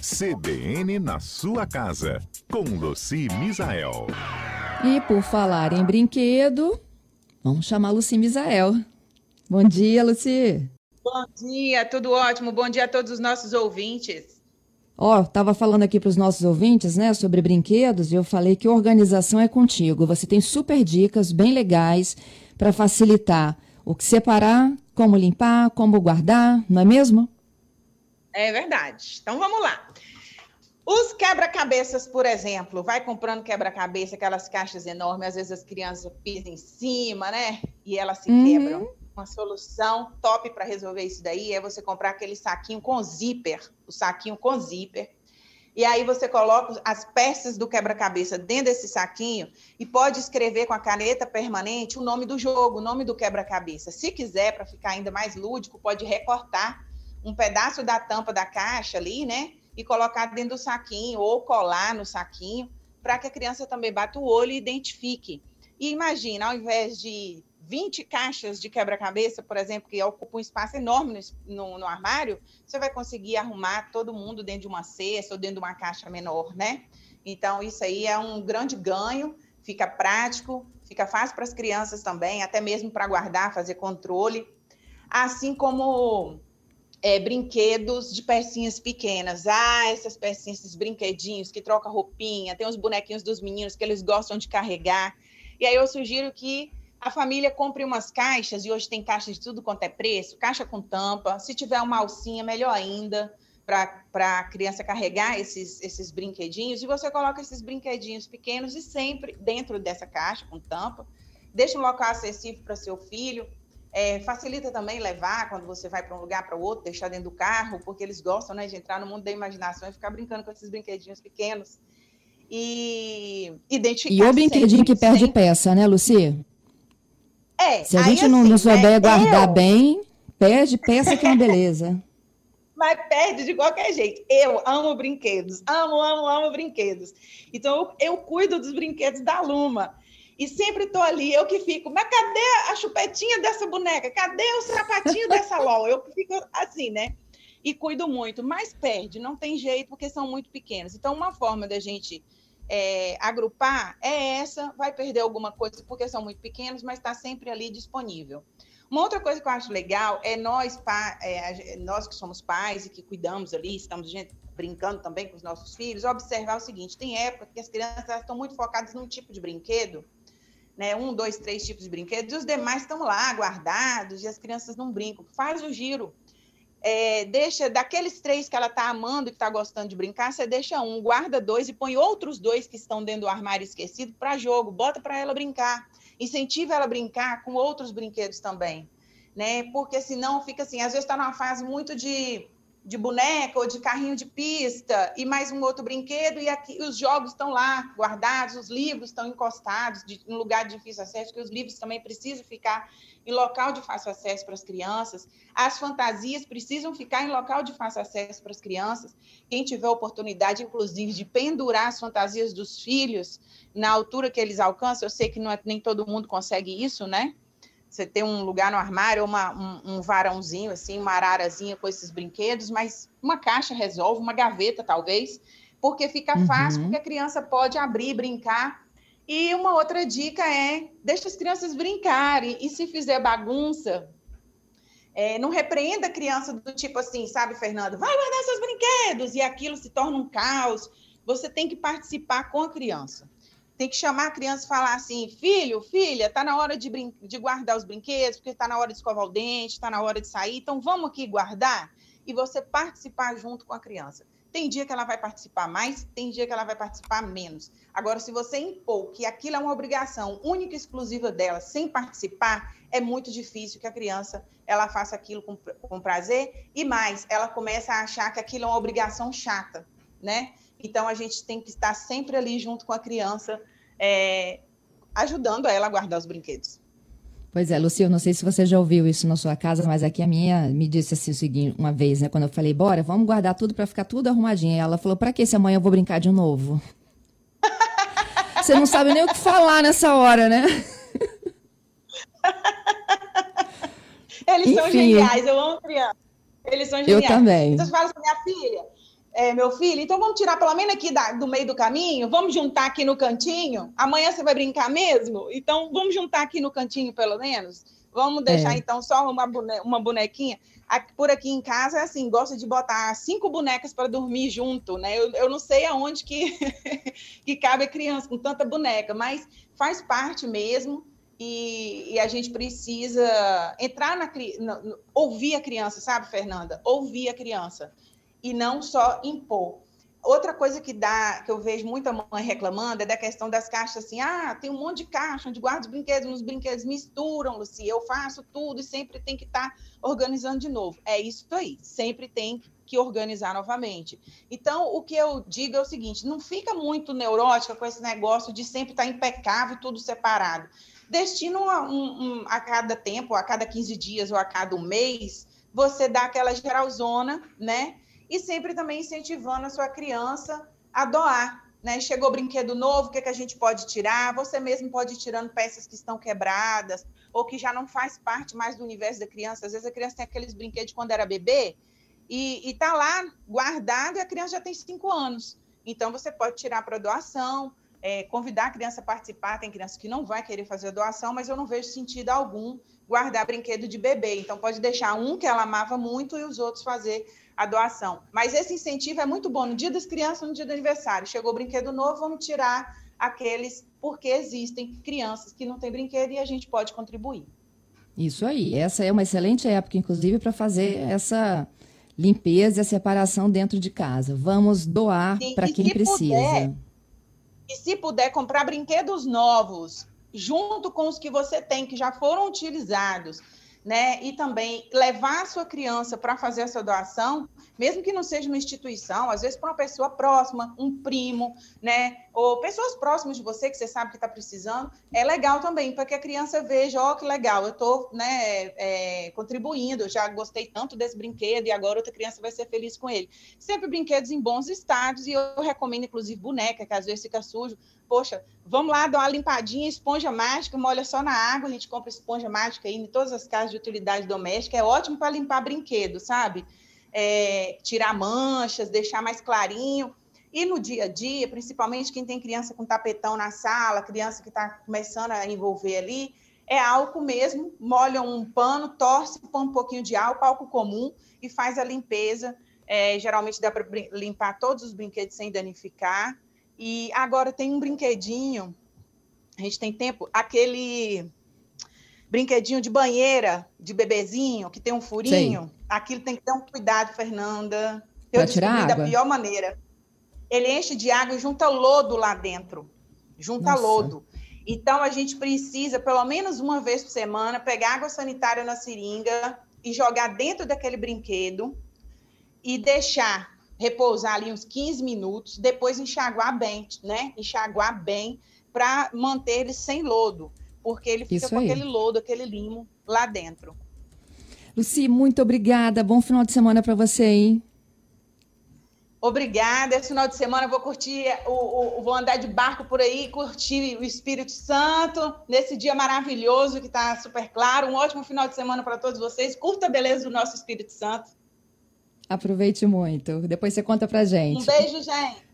CBN na sua casa, com Luci Misael. E por falar em brinquedo, vamos chamar Luci Misael. Bom dia, Luci. Bom dia, tudo ótimo. Bom dia a todos os nossos ouvintes. Ó, oh, tava falando aqui para os nossos ouvintes, né, sobre brinquedos, e eu falei que organização é contigo. Você tem super dicas bem legais para facilitar o que separar, como limpar, como guardar, não é mesmo? É verdade. Então vamos lá. Os quebra-cabeças, por exemplo, vai comprando quebra-cabeça, aquelas caixas enormes, às vezes as crianças pisam em cima, né? E elas se uhum. quebram. Uma solução top para resolver isso daí é você comprar aquele saquinho com zíper, o saquinho com zíper. E aí você coloca as peças do quebra-cabeça dentro desse saquinho e pode escrever com a caneta permanente o nome do jogo, o nome do quebra-cabeça. Se quiser, para ficar ainda mais lúdico, pode recortar um pedaço da tampa da caixa ali, né? E colocar dentro do saquinho ou colar no saquinho para que a criança também bata o olho e identifique. E imagina, ao invés de 20 caixas de quebra-cabeça, por exemplo, que ocupa um espaço enorme no, no, armário, você vai conseguir arrumar todo mundo dentro de uma cesta ou dentro de uma caixa menor, né? Então, isso aí é um grande ganho, fica prático, fica fácil para as crianças também, até mesmo para guardar, fazer controle. Assim como é, brinquedos de pecinhas pequenas. Ah, essas pecinhas, esses brinquedinhos que troca roupinha, tem os bonequinhos dos meninos que eles gostam de carregar. E aí eu sugiro que a família compre umas caixas, e hoje tem caixas de tudo quanto é preço, caixa com tampa. Se tiver uma alcinha, melhor ainda, para a criança carregar esses, esses brinquedinhos. E você coloca esses brinquedinhos pequenos e sempre dentro dessa caixa com tampa. Deixa um local acessível para seu filho é, facilita também levar quando você vai para um lugar para o outro, deixar dentro do carro, porque eles gostam né, de entrar no mundo da imaginação e ficar brincando com esses brinquedinhos pequenos. E identificar. E o brinquedinho sempre, que perde sempre... peça, né, Luci? É. Se a gente não, assim, não souber né, guardar eu... bem, perde peça que é uma beleza. Mas perde de qualquer jeito. Eu amo brinquedos, amo, amo, amo brinquedos. Então eu, eu cuido dos brinquedos da Luma. E sempre estou ali, eu que fico, mas cadê a chupetinha dessa boneca? Cadê o sapatinho dessa LOL? Eu fico assim, né? E cuido muito, mas perde, não tem jeito, porque são muito pequenos. Então, uma forma da gente é, agrupar é essa, vai perder alguma coisa porque são muito pequenos, mas está sempre ali disponível. Uma outra coisa que eu acho legal é nós, é, nós que somos pais e que cuidamos ali, estamos gente, brincando também com os nossos filhos, observar o seguinte: tem época que as crianças estão muito focadas num tipo de brinquedo né, um, dois, três tipos de brinquedos, e os demais estão lá guardados e as crianças não brincam. Faz o giro. É, deixa daqueles três que ela está amando e que está gostando de brincar, você deixa um, guarda dois e põe outros dois que estão dentro do armário esquecido para jogo, bota para ela brincar, incentiva ela a brincar com outros brinquedos também, né? Porque senão fica assim, às vezes está numa fase muito de de boneca ou de carrinho de pista e mais um outro brinquedo e aqui os jogos estão lá guardados, os livros estão encostados de, em lugar de difícil acesso, que os livros também precisam ficar em local de fácil acesso para as crianças. As fantasias precisam ficar em local de fácil acesso para as crianças. Quem tiver oportunidade, inclusive, de pendurar as fantasias dos filhos na altura que eles alcançam, eu sei que não é, nem todo mundo consegue isso, né? Você ter um lugar no armário, uma, um, um, varãozinho, assim, uma ararazinha com esses brinquedos, mas uma caixa resolve, uma gaveta, talvez, porque fica uhum. fácil, porque a criança pode abrir, brincar. E uma outra dica é, deixa as crianças brincarem, e se fizer bagunça, é, não repreenda a criança do tipo assim, sabe, Fernando? Vai guardar seus brinquedos, e aquilo se torna um caos. Você tem que participar com a criança tem que chamar a criança e falar assim: filho, filha, está na hora de, de guardar os brinquedos, porque está na hora de escovar o dente, está na hora de sair, então vamos aqui guardar e você participar junto com a criança. Tem dia que ela vai participar mais, tem dia que ela vai participar menos. Agora, se você impor que aquilo é uma obrigação única e exclusiva dela, sem participar, é muito difícil que a criança ela faça aquilo com, com prazer e mais, ela começa a achar que aquilo é uma obrigação chata, né? Então, a gente tem que estar sempre ali junto com a criança, é, ajudando ela a guardar os brinquedos. Pois é, Lucia, eu não sei se você já ouviu isso na sua casa, mas aqui a minha me disse assim o seguinte, uma vez, né, quando eu falei, bora, vamos guardar tudo para ficar tudo arrumadinho. E ela falou, para que se amanhã eu vou brincar de novo? você não sabe nem o que falar nessa hora, né? Eles Enfim. são geniais, eu amo criança. Eles são geniais. Eu também. Você fala assim, minha filha, é, meu filho, então vamos tirar pelo menos aqui da, do meio do caminho, vamos juntar aqui no cantinho. Amanhã você vai brincar mesmo? Então vamos juntar aqui no cantinho pelo menos. Vamos deixar é. então só uma, bone uma bonequinha. Aqui, por aqui em casa é assim, gosta de botar cinco bonecas para dormir junto, né? Eu, eu não sei aonde que, que cabe a criança com tanta boneca, mas faz parte mesmo. E, e, a gente precisa entrar na, na, ouvir a criança, sabe, Fernanda? Ouvir a criança e não só impor. Outra coisa que dá, que eu vejo muita mãe reclamando é da questão das caixas assim, ah, tem um monte de caixa onde guarda os brinquedos, os brinquedos misturam, Luci, eu faço tudo e sempre tem que estar tá organizando de novo. É isso aí, sempre tem que organizar novamente. Então, o que eu digo é o seguinte, não fica muito neurótica com esse negócio de sempre estar tá impecável, tudo separado destina um, um, a cada tempo, a cada 15 dias ou a cada um mês, você dá aquela geralzona, né? E sempre também incentivando a sua criança a doar. Né? Chegou brinquedo novo, o que, é que a gente pode tirar? Você mesmo pode ir tirando peças que estão quebradas ou que já não faz parte mais do universo da criança. Às vezes a criança tem aqueles brinquedos quando era bebê e está lá guardado e a criança já tem cinco anos. Então você pode tirar para doação, é, convidar a criança a participar. Tem criança que não vai querer fazer a doação, mas eu não vejo sentido algum guardar brinquedo de bebê. Então, pode deixar um que ela amava muito e os outros fazer a doação. Mas esse incentivo é muito bom. No dia das crianças, no dia do aniversário, chegou brinquedo novo, vamos tirar aqueles, porque existem crianças que não têm brinquedo e a gente pode contribuir. Isso aí. Essa é uma excelente época, inclusive, para fazer essa limpeza e a separação dentro de casa. Vamos doar para quem precisa. Puder, e se puder comprar brinquedos novos, junto com os que você tem, que já foram utilizados, né? E também levar a sua criança para fazer essa doação, mesmo que não seja uma instituição, às vezes para uma pessoa próxima, um primo, né? Ou pessoas próximas de você que você sabe que está precisando, é legal também, para que a criança veja, ó, oh, que legal, eu estou né, é, contribuindo, eu já gostei tanto desse brinquedo e agora outra criança vai ser feliz com ele. Sempre brinquedos em bons estados, e eu recomendo, inclusive, boneca, que às vezes fica sujo, poxa, vamos lá dar uma limpadinha, esponja mágica, molha só na água, a gente compra esponja mágica aí em todas as casas de utilidade doméstica, é ótimo para limpar brinquedo, sabe? É, tirar manchas, deixar mais clarinho. E no dia a dia, principalmente quem tem criança com tapetão na sala, criança que está começando a envolver ali, é álcool mesmo, molha um pano, torce, põe um pouquinho de álcool, álcool comum, e faz a limpeza. É, geralmente dá para limpar todos os brinquedos sem danificar. E agora tem um brinquedinho, a gente tem tempo, aquele brinquedinho de banheira de bebezinho, que tem um furinho. Sim. Aquilo tem que ter um cuidado, Fernanda. Eu tirar água. da pior maneira. Ele enche de água e junta lodo lá dentro. Junta Nossa. lodo. Então, a gente precisa, pelo menos uma vez por semana, pegar água sanitária na seringa e jogar dentro daquele brinquedo e deixar repousar ali uns 15 minutos, depois enxaguar bem, né? Enxaguar bem para manter ele sem lodo, porque ele fica Isso com aí. aquele lodo, aquele limo lá dentro. Luci, muito obrigada. Bom final de semana para você, hein? Obrigada. Esse final de semana eu vou curtir, o, o, vou andar de barco por aí, curtir o Espírito Santo nesse dia maravilhoso que está super claro. Um ótimo final de semana para todos vocês. Curta a beleza do nosso Espírito Santo. Aproveite muito. Depois você conta pra gente. Um beijo, gente.